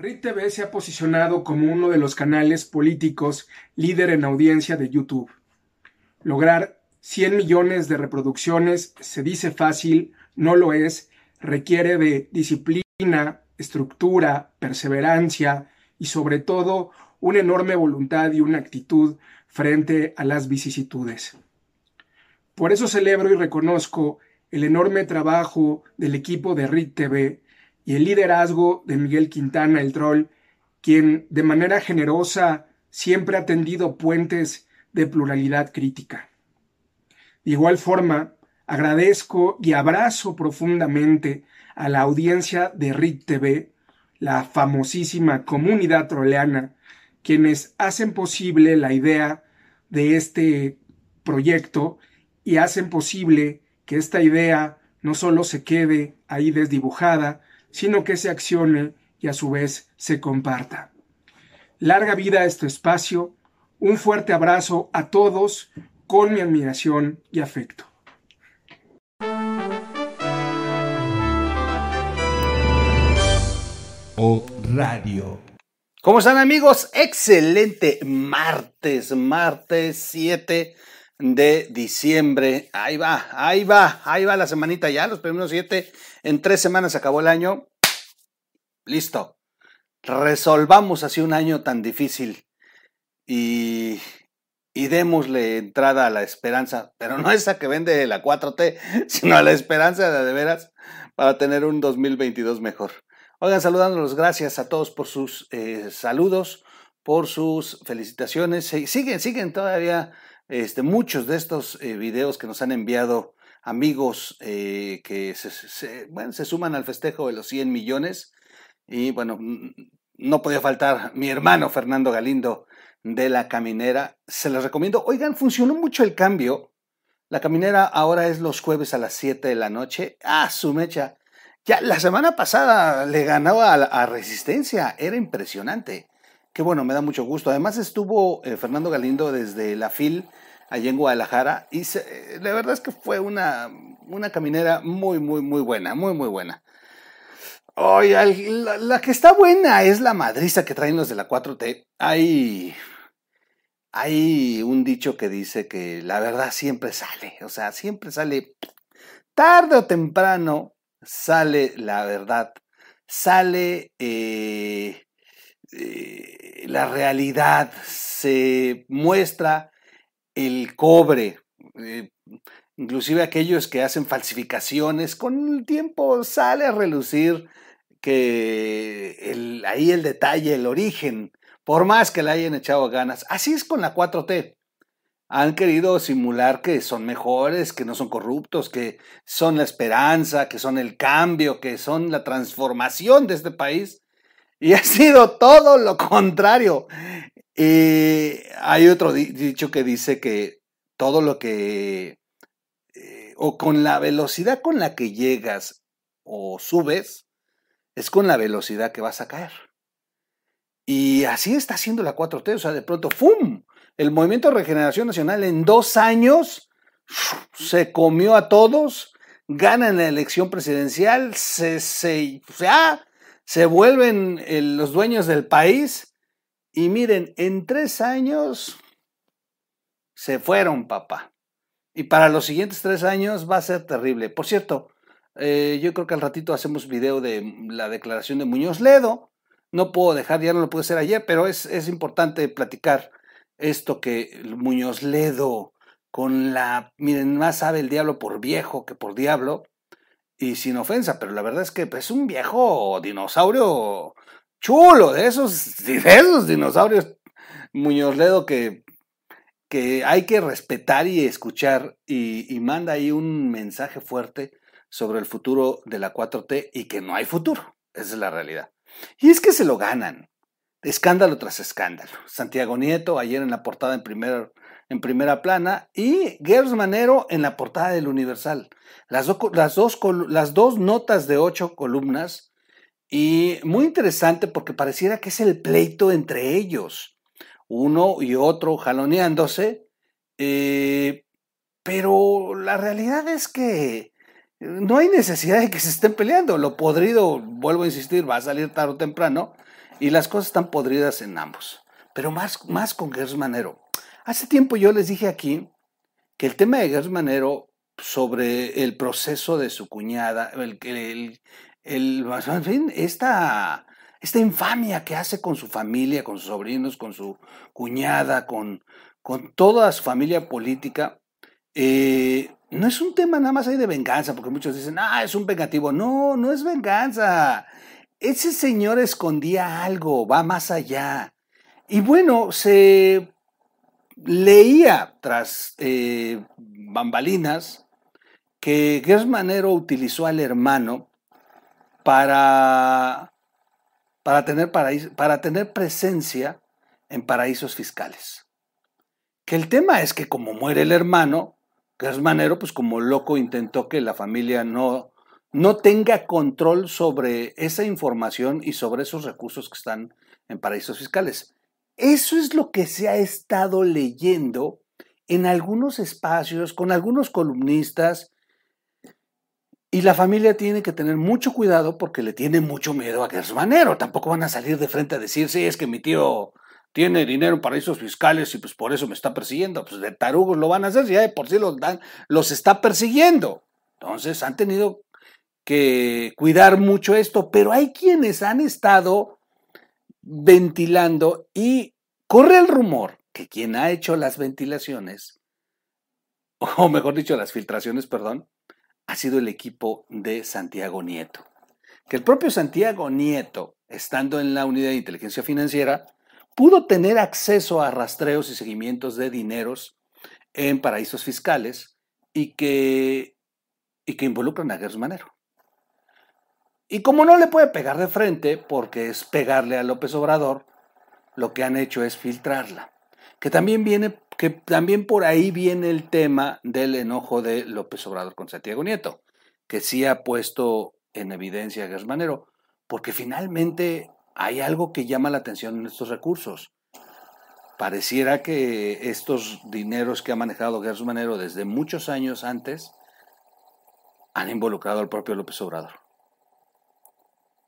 RIT se ha posicionado como uno de los canales políticos líder en audiencia de YouTube. Lograr 100 millones de reproducciones se dice fácil, no lo es, requiere de disciplina, estructura, perseverancia y sobre todo una enorme voluntad y una actitud frente a las vicisitudes. Por eso celebro y reconozco el enorme trabajo del equipo de RIT y el liderazgo de Miguel Quintana, el troll, quien de manera generosa siempre ha tendido puentes de pluralidad crítica. De igual forma, agradezco y abrazo profundamente a la audiencia de RIT TV, la famosísima comunidad troleana, quienes hacen posible la idea de este proyecto y hacen posible que esta idea no solo se quede ahí desdibujada, sino que se accione y a su vez se comparta. Larga vida a este espacio, un fuerte abrazo a todos con mi admiración y afecto. O Radio. ¿Cómo están amigos? Excelente martes, martes 7 de diciembre. Ahí va, ahí va, ahí va la semanita ya, los primeros 7. En tres semanas acabó el año. Listo. Resolvamos así un año tan difícil y, y démosle entrada a la esperanza, pero no esa que vende la 4T, sino a la esperanza de, de veras para tener un 2022 mejor. Oigan, saludándolos, gracias a todos por sus eh, saludos, por sus felicitaciones. Siguen, siguen todavía este, muchos de estos eh, videos que nos han enviado amigos eh, que se, bueno, se suman al festejo de los 100 millones. Y bueno, no podía faltar mi hermano Fernando Galindo de la caminera. Se les recomiendo. Oigan, funcionó mucho el cambio. La caminera ahora es los jueves a las 7 de la noche. Ah, su mecha. Ya la semana pasada le ganaba a, Resistencia, era impresionante. Qué bueno, me da mucho gusto. Además estuvo eh, Fernando Galindo desde la FIL allá en Guadalajara y la verdad es que fue una, una caminera muy, muy, muy buena, muy, muy buena. Oye, la, la, que está buena es la madriza que traen los de la 4T. Hay, hay un dicho que dice que la verdad siempre sale, o sea, siempre sale tarde o temprano sale la verdad, sale eh, eh, la realidad, se muestra el cobre, eh, inclusive aquellos que hacen falsificaciones, con el tiempo sale a relucir que ahí el detalle, el origen, por más que le hayan echado ganas. Así es con la 4T han querido simular que son mejores, que no son corruptos, que son la esperanza, que son el cambio, que son la transformación de este país. Y ha sido todo lo contrario. Hay otro dicho que dice que todo lo que, eh, o con la velocidad con la que llegas o subes, es con la velocidad que vas a caer. Y así está haciendo la 4T, o sea, de pronto, ¡fum! el Movimiento de Regeneración Nacional en dos años se comió a todos, ganan la elección presidencial, se, se, se vuelven los dueños del país y miren, en tres años se fueron, papá. Y para los siguientes tres años va a ser terrible. Por cierto, eh, yo creo que al ratito hacemos video de la declaración de Muñoz Ledo. No puedo dejar, ya no lo pude hacer ayer, pero es, es importante platicar esto que Muñoz Ledo, con la, miren, más sabe el diablo por viejo que por diablo, y sin ofensa, pero la verdad es que es un viejo dinosaurio chulo, de esos, de esos dinosaurios Muñoz Ledo que, que hay que respetar y escuchar, y, manda ahí un mensaje fuerte sobre el futuro de la 4T y que no hay futuro, esa es la realidad. Y es que se lo ganan escándalo tras escándalo. Santiago Nieto ayer en la portada en, primer, en primera plana y Gers Manero en la portada del Universal. Las, las, dos, las dos notas de ocho columnas y muy interesante porque pareciera que es el pleito entre ellos, uno y otro jaloneándose, eh, pero la realidad es que no hay necesidad de que se estén peleando. Lo podrido, vuelvo a insistir, va a salir tarde o temprano Y las cosas están podridas en ambos. Pero más, más con Gers Manero. Hace tiempo yo les dije aquí que el tema de Gers Manero sobre el proceso de su cuñada, el, el, el, en fin, esta, esta infamia que hace con su familia, con sus sobrinos, con su cuñada, con, con toda su familia política, eh, no es un tema nada más ahí de venganza, porque muchos dicen, ah, es un vengativo. No, no es venganza. Ese señor escondía algo, va más allá. Y bueno, se leía tras eh, bambalinas que Gersmanero utilizó al hermano para, para, tener para tener presencia en paraísos fiscales. Que el tema es que como muere el hermano, Gersmanero, pues como loco intentó que la familia no, no tenga control sobre esa información y sobre esos recursos que están en paraísos fiscales. Eso es lo que se ha estado leyendo en algunos espacios, con algunos columnistas, y la familia tiene que tener mucho cuidado porque le tiene mucho miedo a Gersmanero. Tampoco van a salir de frente a decir, sí, es que mi tío tiene dinero en paraísos fiscales y pues por eso me está persiguiendo. Pues de tarugos lo van a hacer, ya de por sí los, dan, los está persiguiendo. Entonces han tenido que cuidar mucho esto, pero hay quienes han estado ventilando y corre el rumor que quien ha hecho las ventilaciones, o mejor dicho, las filtraciones, perdón, ha sido el equipo de Santiago Nieto. Que el propio Santiago Nieto, estando en la unidad de inteligencia financiera, pudo tener acceso a rastreos y seguimientos de dineros en paraísos fiscales y que, y que involucran a Gersmanero. Y como no le puede pegar de frente, porque es pegarle a López Obrador, lo que han hecho es filtrarla. Que también viene, que también por ahí viene el tema del enojo de López Obrador con Santiago Nieto, que sí ha puesto en evidencia a Gersmanero, porque finalmente hay algo que llama la atención en estos recursos. Pareciera que estos dineros que ha manejado Gersmanero desde muchos años antes han involucrado al propio López Obrador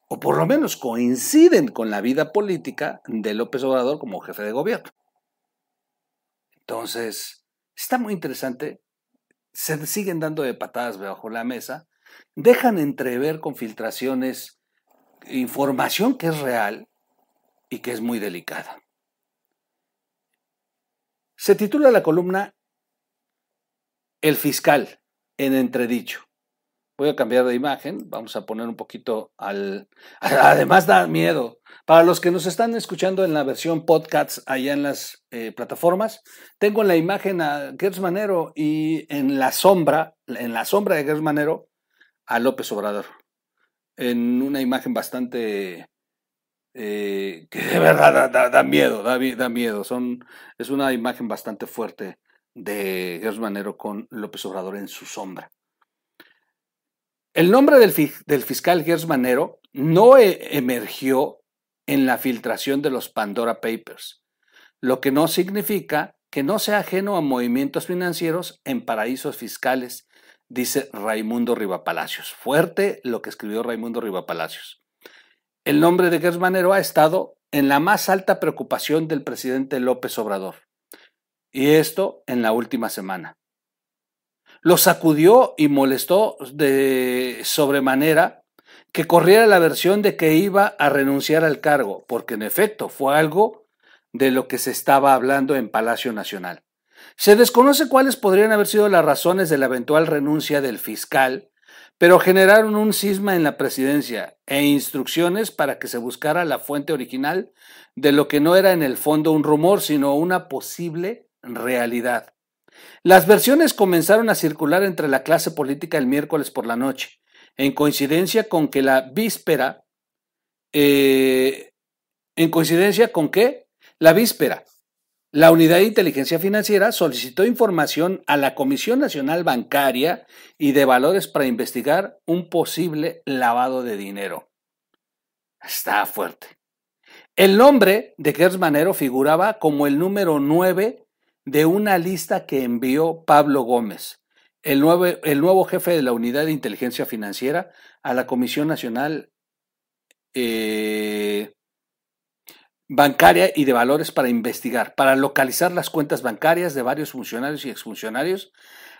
o por lo menos coinciden con la vida política de López Obrador como jefe de gobierno. Entonces, está muy interesante, se siguen dando de patadas bajo la mesa, dejan entrever con filtraciones información que es real y que es muy delicada. Se titula la columna El fiscal en entredicho. Voy a cambiar de imagen, vamos a poner un poquito al... Además da miedo. Para los que nos están escuchando en la versión podcast allá en las eh, plataformas, tengo en la imagen a Gers Manero y en la sombra, en la sombra de Gers Manero, a López Obrador. En una imagen bastante... Eh, que de verdad da, miedo, da, miedo. Son, es una imagen bastante fuerte de Gers Manero con López Obrador en su sombra. El nombre del, fiscal Gers Manero no e, emergió en la filtración de los Pandora Papers, lo que no significa que no sea ajeno a movimientos financieros en paraísos fiscales, dice Raimundo Rivapalacios. Fuerte lo que escribió Raimundo Rivapalacios. El nombre de Gers Manero ha estado en la más alta preocupación del presidente López Obrador. Y esto en la última semana lo sacudió y molestó de sobremanera que corriera la versión de que iba a renunciar al cargo, porque en efecto fue algo de lo que se estaba hablando en Palacio Nacional. Se desconoce cuáles podrían haber sido las razones de la eventual renuncia del fiscal, pero generaron un cisma en la presidencia e instrucciones para que se buscara la fuente original de lo que no era en el fondo un rumor, sino una posible realidad. Las versiones comenzaron a circular entre la clase política el miércoles por la noche, en coincidencia con que la víspera, eh, en coincidencia con la víspera, la Unidad de Inteligencia Financiera solicitó información a la Comisión Nacional Bancaria y de Valores para investigar un posible lavado de dinero. Está fuerte. El nombre de Gers Manero figuraba como el número 9 de una lista que envió Pablo Gómez, el nuevo, el nuevo jefe de la Unidad de Inteligencia Financiera, a la Comisión Nacional eh, bancaria y de valores para investigar, para localizar las cuentas bancarias de varios funcionarios y exfuncionarios,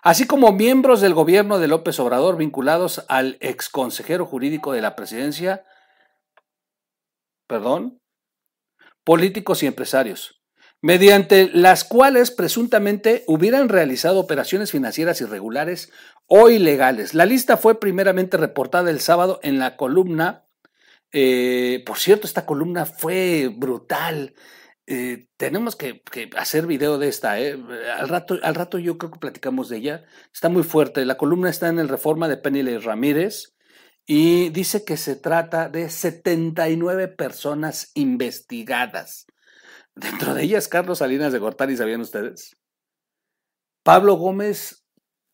así como miembros del gobierno de López Obrador vinculados al exconsejero jurídico de la presidencia, perdón, políticos y empresarios, mediante las cuales presuntamente hubieran realizado operaciones financieras irregulares o ilegales. La lista fue primeramente reportada el sábado en la columna, eh, por cierto, esta columna fue brutal. Eh, tenemos que, hacer video de esta. Eh. Al, rato, al rato yo creo que platicamos de ella. Está muy fuerte. La columna está en el Reforma de Penny Ramírez y dice que se trata de 79 personas investigadas. Dentro de ellas, Carlos Salinas de Gortari, ¿sabían ustedes? Pablo Gómez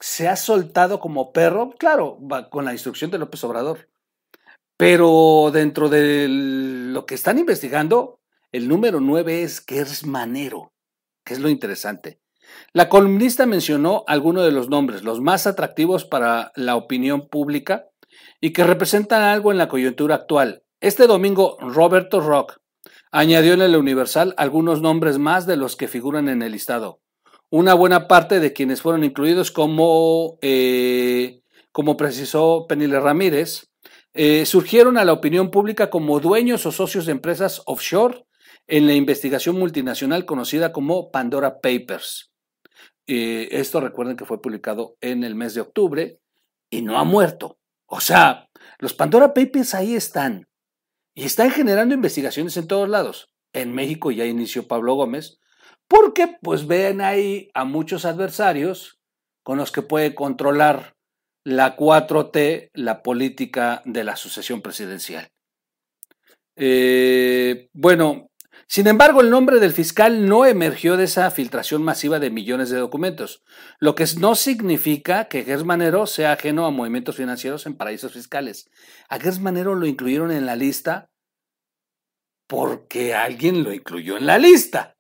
se ha soltado como perro, claro, con la instrucción de López Obrador. Pero dentro de lo que están investigando, el número 9 es es Manero, que es lo interesante. La columnista mencionó algunos de los nombres, los más atractivos para la opinión pública y que representan algo en la coyuntura actual. Este domingo, Roberto Rock añadió en el Universal algunos nombres más de los que figuran en el listado. Una buena parte de quienes fueron incluidos, como, eh, como precisó Penile Ramírez, eh, surgieron a la opinión pública como dueños o socios de empresas offshore en la investigación multinacional conocida como Pandora Papers. Eh, esto recuerden que fue publicado en el mes de octubre y no ha muerto. O sea, los Pandora Papers ahí están. Y están generando investigaciones en todos lados. En México ya inició Pablo Gómez, porque pues ven ahí a muchos adversarios con los que puede controlar la 4T, la política de la sucesión presidencial. Eh, bueno, sin embargo, el nombre del fiscal no emergió de esa filtración masiva de millones de documentos, lo que no significa que Gers Manero sea ajeno a movimientos financieros en paraísos fiscales. A Gers Manero lo incluyeron en la lista porque alguien lo incluyó en la lista.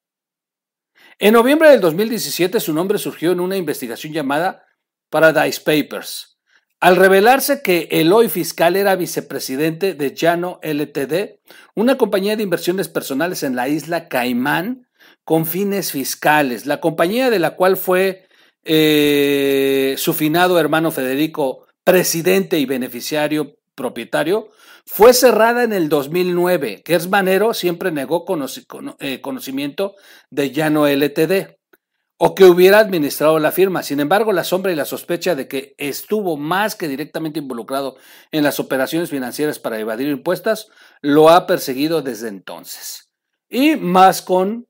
En noviembre del 2017 su nombre surgió en una investigación llamada Paradise Papers, al revelarse que el hoy fiscal era vicepresidente de Llano LTD, una compañía de inversiones personales en la isla Caimán con fines fiscales, la compañía de la cual fue eh, su finado hermano Federico presidente y beneficiario propietario, fue cerrada en el 2009. Gers Manero siempre negó eh, conocimiento de Llano LTD o que hubiera administrado la firma. Sin embargo, la sombra y la sospecha de que estuvo más que directamente involucrado en las operaciones financieras para evadir impuestos lo ha perseguido desde entonces. Y más con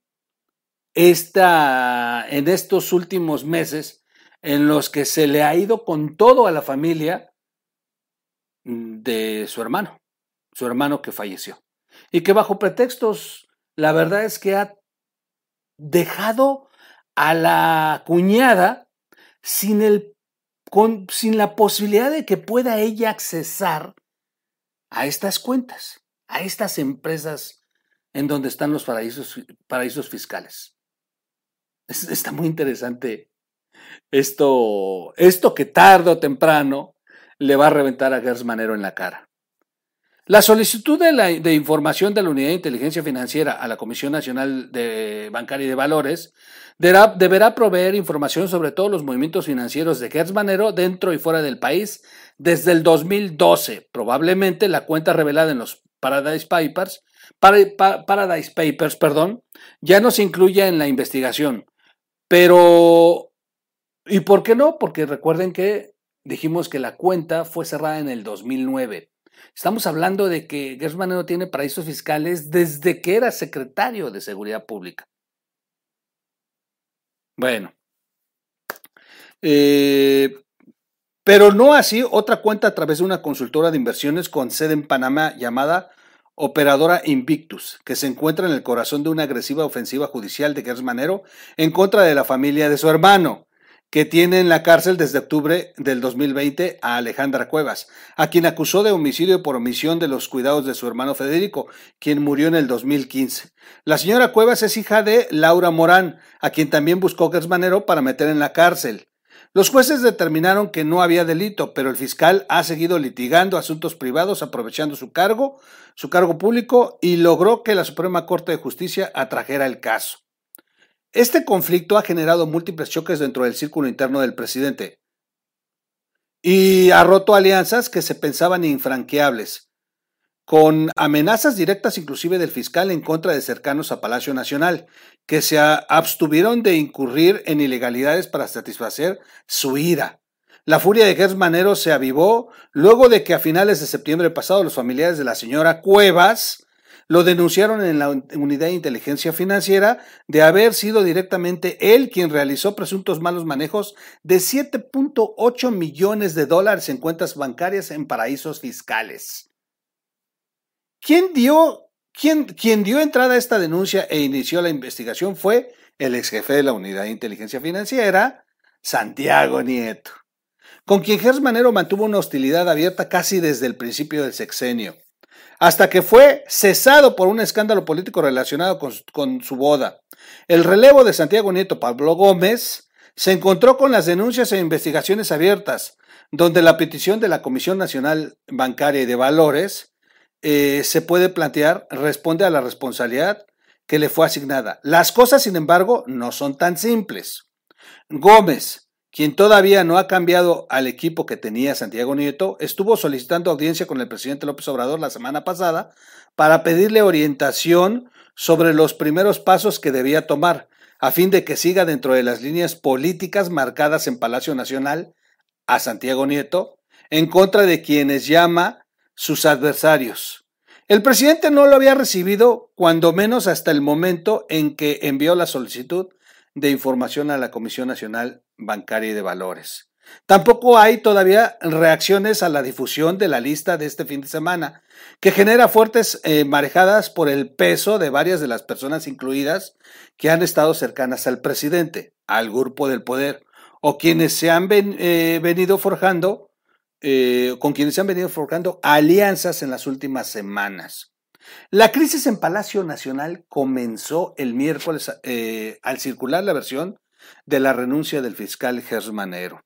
esta, en estos últimos meses en los que se le ha ido con todo a la familia de su hermano, su hermano que falleció. Y que bajo pretextos, la verdad es que ha dejado a la cuñada sin, el, sin la posibilidad de que pueda ella accesar a estas cuentas, a estas empresas en donde están los paraísos, paraísos fiscales. está muy interesante esto, esto que tarde o temprano le va a reventar a Gers Manero en la cara. La solicitud de, la, información de la Unidad de Inteligencia Financiera a la Comisión Nacional de Bancaria y de Valores deberá, proveer información sobre todos los movimientos financieros de Gertz Manero dentro y fuera del país desde el 2012. Probablemente la cuenta revelada en los Paradise Papers, Paradise Papers perdón, ya no se incluya en la investigación. Pero, ¿y por qué no? Porque recuerden que dijimos que la cuenta fue cerrada en el 2009. Estamos hablando de que Gers Manero tiene paraísos fiscales desde que era secretario de Seguridad Pública. Bueno. Eh, pero no así otra cuenta a través de una consultora de inversiones con sede en Panamá llamada Operadora Invictus, que se encuentra en el corazón de una agresiva ofensiva judicial de Gers Manero en contra de la familia de su hermano que tiene en la cárcel desde octubre del 2020 a Alejandra Cuevas, a quien acusó de homicidio por omisión de los cuidados de su hermano Federico, quien murió en el 2015. La señora Cuevas es hija de Laura Morán, a quien también buscó Gersmanero para meter en la cárcel. Los jueces determinaron que no había delito, pero el fiscal ha seguido litigando asuntos privados aprovechando su cargo, su cargo público y logró que la Suprema Corte de Justicia atrajera el caso. Este conflicto ha generado múltiples choques dentro del círculo interno del presidente y ha roto alianzas que se pensaban infranqueables, con amenazas directas inclusive del fiscal en contra de cercanos a Palacio Nacional, que se abstuvieron de incurrir en ilegalidades para satisfacer su ira. La furia de Gers Manero se avivó luego de que a finales de septiembre pasado los familiares de la señora Cuevas lo denunciaron en la unidad de inteligencia financiera de haber sido directamente él quien realizó presuntos malos manejos de 7.8 millones de dólares en cuentas bancarias en paraísos fiscales. ¿Quién dio, quién, quien dio entrada a esta denuncia e inició la investigación fue el ex jefe de la unidad de inteligencia financiera, Santiago Nieto, con quien Gers Manero mantuvo una hostilidad abierta casi desde el principio del sexenio hasta que fue cesado por un escándalo político relacionado con, su boda. El relevo de Santiago Nieto Pablo Gómez se encontró con las denuncias e investigaciones abiertas, donde la petición de la Comisión Nacional Bancaria y de Valores eh, se puede plantear, responde a la responsabilidad que le fue asignada. Las cosas, sin embargo, no son tan simples. Gómez, quien todavía no ha cambiado al equipo que tenía Santiago Nieto, estuvo solicitando audiencia con el presidente López Obrador la semana pasada para pedirle orientación sobre los primeros pasos que debía tomar, a fin de que siga dentro de las líneas políticas marcadas en Palacio Nacional a Santiago Nieto, en contra de quienes llama sus adversarios. El presidente no lo había recibido, cuando menos hasta el momento en que envió la solicitud de información a la Comisión Nacional Bancaria y de Valores. Tampoco hay todavía reacciones a la difusión de la lista de este fin de semana, que genera fuertes eh, marejadas por el peso de varias de las personas incluidas que han estado cercanas al presidente, al grupo del poder, o quienes se han eh, venido forjando, eh, con quienes se han venido forjando alianzas en las últimas semanas. La crisis en Palacio Nacional comenzó el miércoles al circular la versión de la renuncia del fiscal Gersmanero,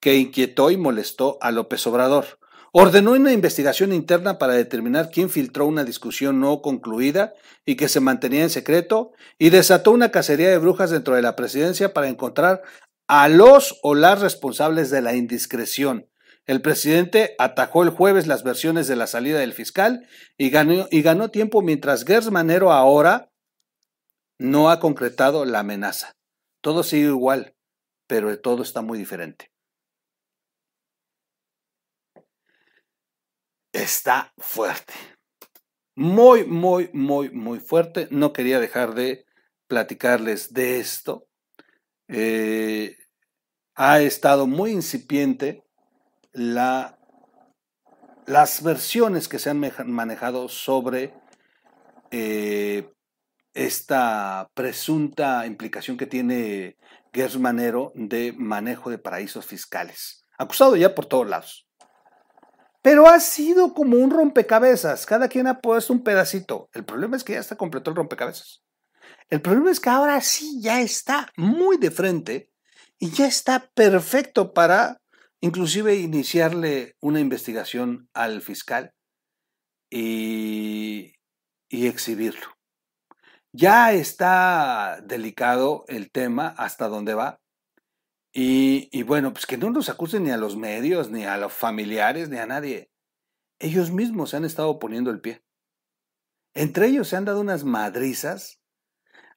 que inquietó y molestó a López Obrador. Ordenó una investigación interna para determinar quién filtró una discusión no concluida y que se mantenía en secreto y desató una cacería de brujas dentro de la presidencia para encontrar a los o las responsables de la indiscreción el presidente atajó el jueves las versiones de la salida del fiscal y ganó, tiempo mientras Gers Manero ahora no ha concretado la amenaza. Todo sigue igual, pero todo está muy diferente. Está fuerte. Muy, muy, muy, muy fuerte. No quería dejar de platicarles de esto. Eh, ha estado muy incipiente la, las versiones que se han manejado sobre eh, esta presunta implicación que tiene Gers Manero de manejo de paraísos fiscales, acusado ya por todos lados. Pero ha sido como un rompecabezas, cada quien ha puesto un pedacito. El problema es que ya está completo el rompecabezas. El problema es que ahora sí ya está muy de frente y ya está perfecto para inclusive iniciarle una investigación al fiscal y, exhibirlo. Ya está delicado el tema hasta dónde va. Y, bueno, pues que no nos acusen ni a los medios, ni a los familiares, ni a nadie. Ellos mismos se han estado poniendo el pie. Entre ellos se han dado unas madrizas,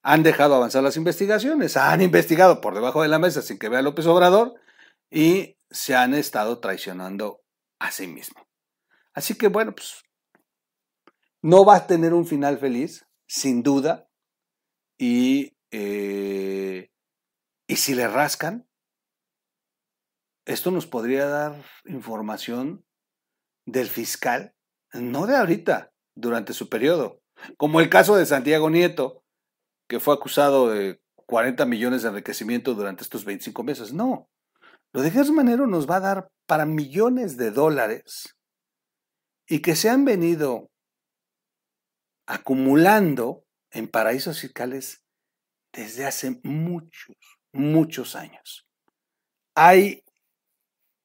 han dejado avanzar las investigaciones, han investigado por debajo de la mesa sin que vea López Obrador y se han estado traicionando a sí mismo. Así que bueno, pues no va a tener un final feliz, sin duda, y, eh, y si le rascan, esto nos podría dar información del fiscal, no de ahorita, durante su periodo, como el caso de Santiago Nieto, que fue acusado de 40 millones de enriquecimiento durante estos 25 meses. No, lo de Gers Manero nos va a dar para millones de dólares y que se han venido acumulando en paraísos fiscales desde hace muchos, muchos años. hay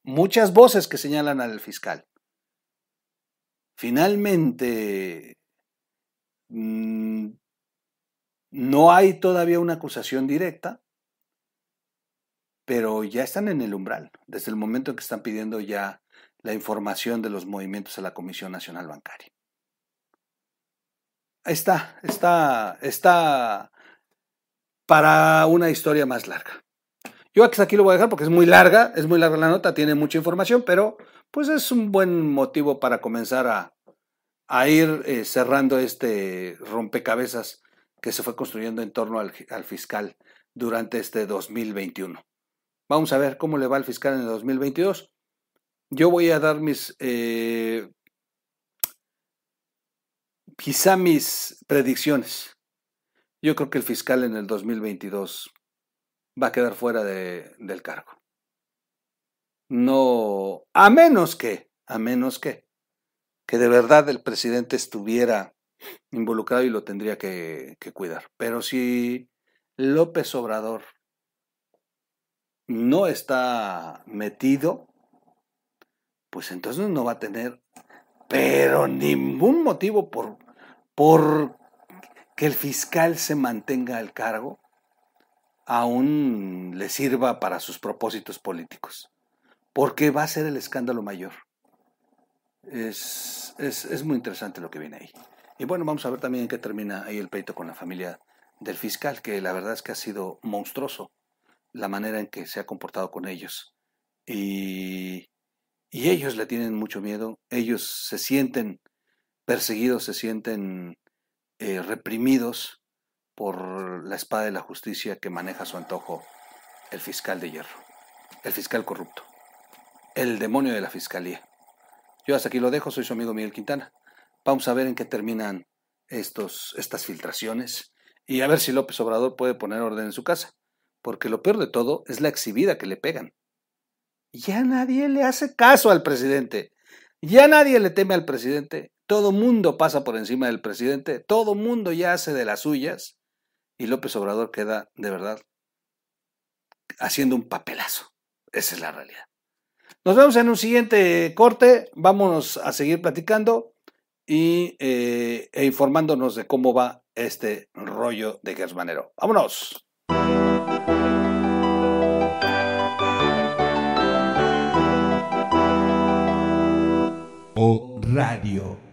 muchas voces que señalan al fiscal. Finalmente, mm, no hay todavía una acusación directa, pero ya están en el umbral, desde el momento en que están pidiendo ya la información de los movimientos a la Comisión Nacional Bancaria. Está, está, está para una historia más larga. Yo aquí lo voy a dejar porque es muy larga, es muy larga la nota, tiene mucha información, pero pues es un buen motivo para comenzar a, ir eh, cerrando este rompecabezas que se fue construyendo en torno al, fiscal durante este 2021. Vamos a ver cómo le va al fiscal en el 2022. Yo voy a dar mis, eh, quizá mis predicciones. Yo creo que el fiscal en el 2022 va a quedar fuera de, del cargo. No, a menos que, a menos que, que de verdad el presidente estuviera involucrado y lo tendría que, que cuidar. Pero si López Obrador no está metido, pues entonces no va a tener, pero ningún motivo por, por que el fiscal se mantenga al cargo, aún le sirva para sus propósitos políticos, porque va a ser el escándalo mayor. Es, es, es muy interesante lo que viene ahí. Y bueno, vamos a ver también en qué termina ahí el pleito con la familia del fiscal, que la verdad es que ha sido monstruoso la manera en que se ha comportado con ellos. Y, y ellos le tienen mucho miedo, ellos se sienten perseguidos, se sienten eh, reprimidos por la espada de la justicia que maneja su antojo el fiscal de hierro, el fiscal corrupto, el demonio de la fiscalía. Yo hasta aquí lo dejo, soy su amigo Miguel Quintana. Vamos a ver en qué terminan estos, estas filtraciones y a ver si López Obrador puede poner orden en su casa, porque lo peor de todo es la exhibida que le pegan. Ya nadie le hace caso al presidente, ya nadie le teme al presidente, todo mundo pasa por encima del presidente, todo mundo ya hace de las suyas y López Obrador queda de verdad haciendo un papelazo. Esa es la realidad. Nos vemos en un siguiente corte, vámonos a seguir platicando y, eh, e informándonos de cómo va este rollo de Gersmanero. ¡Vámonos! O Radio.